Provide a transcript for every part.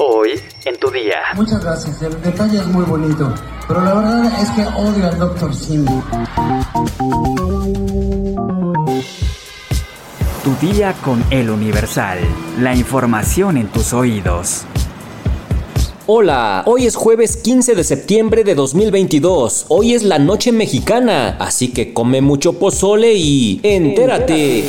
Hoy en tu día. Muchas gracias, el detalle es muy bonito, pero la verdad es que odio al Dr. Simi. Tu día con el Universal. La información en tus oídos. Hola, hoy es jueves 15 de septiembre de 2022. Hoy es la noche mexicana, así que come mucho pozole y entérate.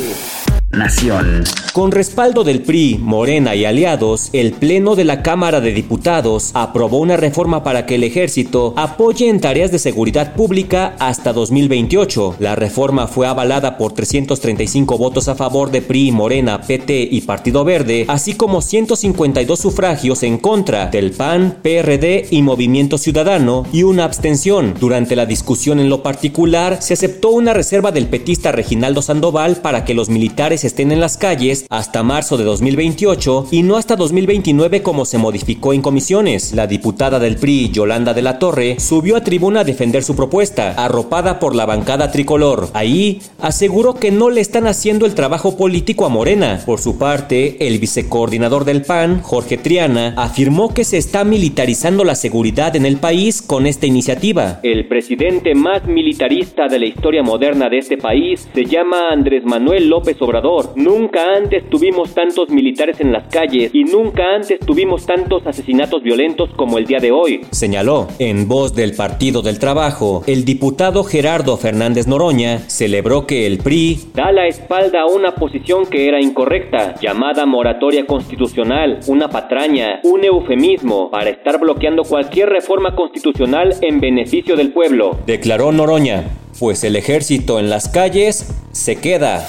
Nación. Con respaldo del PRI, Morena y aliados, el Pleno de la Cámara de Diputados aprobó una reforma para que el ejército apoye en tareas de seguridad pública hasta 2028. La reforma fue avalada por 335 votos a favor de PRI, Morena, PT y Partido Verde, así como 152 sufragios en contra del PAN, PRD y Movimiento Ciudadano y una abstención. Durante la discusión en lo particular, se aceptó una reserva del petista Reginaldo Sandoval para que los militares estén en las calles hasta marzo de 2028 y no hasta 2029 como se modificó en comisiones. La diputada del PRI, Yolanda de la Torre, subió a tribuna a defender su propuesta, arropada por la bancada tricolor. Ahí aseguró que no le están haciendo el trabajo político a Morena. Por su parte, el vicecoordinador del PAN, Jorge Triana, afirmó que se está militarizando la seguridad en el país con esta iniciativa. El presidente más militarista de la historia moderna de este país se llama Andrés Manuel López Obrador. Nunca antes tuvimos tantos militares en las calles y nunca antes tuvimos tantos asesinatos violentos como el día de hoy, señaló. En voz del Partido del Trabajo, el diputado Gerardo Fernández Noroña celebró que el PRI da la espalda a una posición que era incorrecta, llamada moratoria constitucional, una patraña, un eufemismo para estar bloqueando cualquier reforma constitucional en beneficio del pueblo, declaró Noroña, pues el ejército en las calles se queda.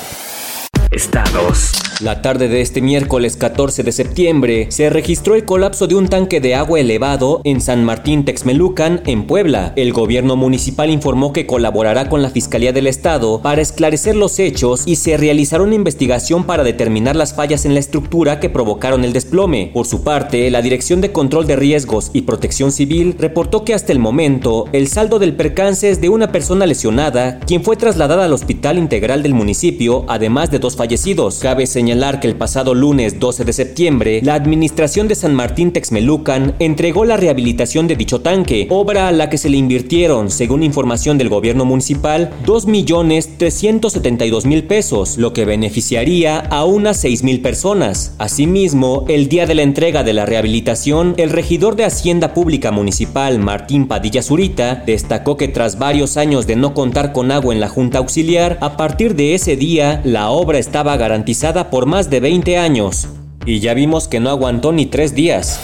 Estados. La tarde de este miércoles 14 de septiembre se registró el colapso de un tanque de agua elevado en San Martín Texmelucan, en Puebla. El gobierno municipal informó que colaborará con la Fiscalía del Estado para esclarecer los hechos y se realizará una investigación para determinar las fallas en la estructura que provocaron el desplome. Por su parte, la Dirección de Control de Riesgos y Protección Civil reportó que hasta el momento el saldo del percance es de una persona lesionada, quien fue trasladada al Hospital Integral del municipio, además de dos fallecidos. Cabe señalar que el pasado lunes 12 de septiembre, la administración de San Martín Texmelucan entregó la rehabilitación de dicho tanque, obra a la que se le invirtieron, según información del gobierno municipal, 2.372.000 pesos, lo que beneficiaría a unas 6.000 personas. Asimismo, el día de la entrega de la rehabilitación, el regidor de Hacienda Pública Municipal, Martín Padilla Zurita, destacó que tras varios años de no contar con agua en la Junta Auxiliar, a partir de ese día, la obra estaba garantizada por más de 20 años. Y ya vimos que no aguantó ni tres días.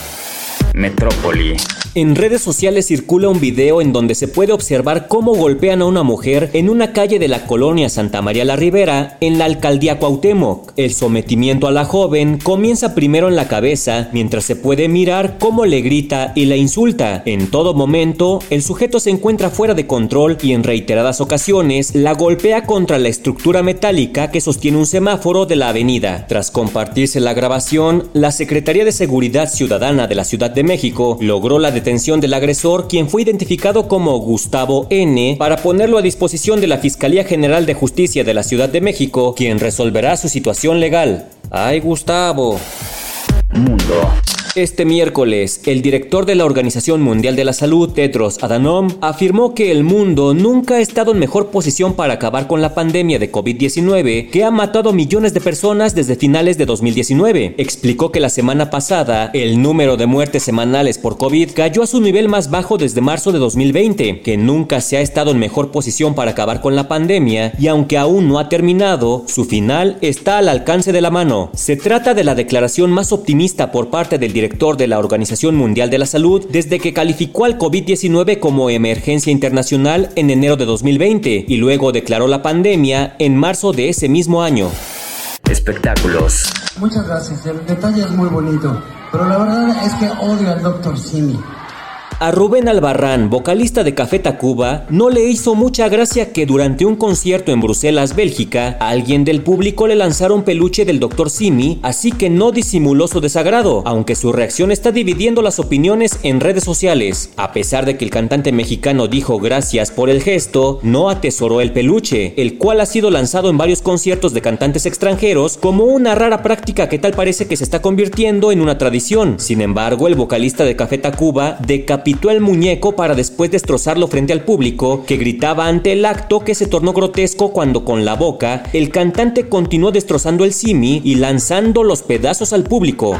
Metrópoli. En redes sociales circula un video en donde se puede observar cómo golpean a una mujer en una calle de la colonia Santa María la Ribera, en la alcaldía Cuauhtémoc. El sometimiento a la joven comienza primero en la cabeza, mientras se puede mirar cómo le grita y la insulta. En todo momento, el sujeto se encuentra fuera de control y en reiteradas ocasiones la golpea contra la estructura metálica que sostiene un semáforo de la avenida. Tras compartirse la grabación, la Secretaría de Seguridad Ciudadana de la Ciudad de México logró la detención del agresor, quien fue identificado como Gustavo N., para ponerlo a disposición de la Fiscalía General de Justicia de la Ciudad de México, quien resolverá su situación legal. ¡Ay, Gustavo! Mundo. Este miércoles, el director de la Organización Mundial de la Salud, Tedros Adhanom, afirmó que el mundo nunca ha estado en mejor posición para acabar con la pandemia de COVID-19 que ha matado millones de personas desde finales de 2019. Explicó que la semana pasada el número de muertes semanales por COVID cayó a su nivel más bajo desde marzo de 2020, que nunca se ha estado en mejor posición para acabar con la pandemia y aunque aún no ha terminado, su final está al alcance de la mano. Se trata de la declaración más optimista por parte del director director de la Organización Mundial de la Salud desde que calificó al COVID-19 como emergencia internacional en enero de 2020 y luego declaró la pandemia en marzo de ese mismo año. Espectáculos. Muchas gracias, el detalle es muy bonito, pero la verdad es que odio al Dr. Simi. A Rubén Albarrán, vocalista de Café Tacuba, no le hizo mucha gracia que durante un concierto en Bruselas, Bélgica, alguien del público le lanzaron peluche del Dr. Simi, así que no disimuló su desagrado, aunque su reacción está dividiendo las opiniones en redes sociales. A pesar de que el cantante mexicano dijo gracias por el gesto, no atesoró el peluche, el cual ha sido lanzado en varios conciertos de cantantes extranjeros como una rara práctica que tal parece que se está convirtiendo en una tradición. Sin embargo, el vocalista de Café Tacuba decapitó pitó el muñeco para después destrozarlo frente al público, que gritaba ante el acto que se tornó grotesco cuando con la boca el cantante continuó destrozando el simi y lanzando los pedazos al público.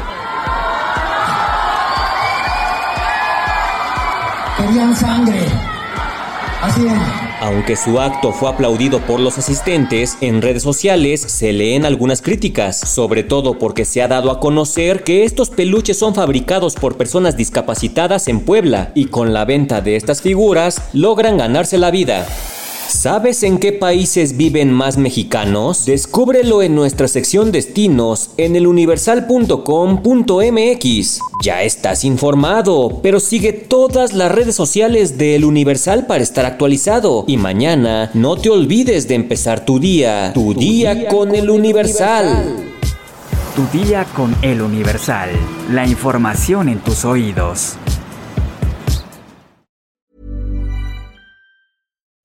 Aunque su acto fue aplaudido por los asistentes, en redes sociales se leen algunas críticas, sobre todo porque se ha dado a conocer que estos peluches son fabricados por personas discapacitadas en Puebla y con la venta de estas figuras logran ganarse la vida. ¿Sabes en qué países viven más mexicanos? Descúbrelo en nuestra sección Destinos en eluniversal.com.mx. Ya estás informado, pero sigue todas las redes sociales de El Universal para estar actualizado. Y mañana no te olvides de empezar tu día, tu, día, con, El Universal. Tu día con El Universal. La información en tus oídos.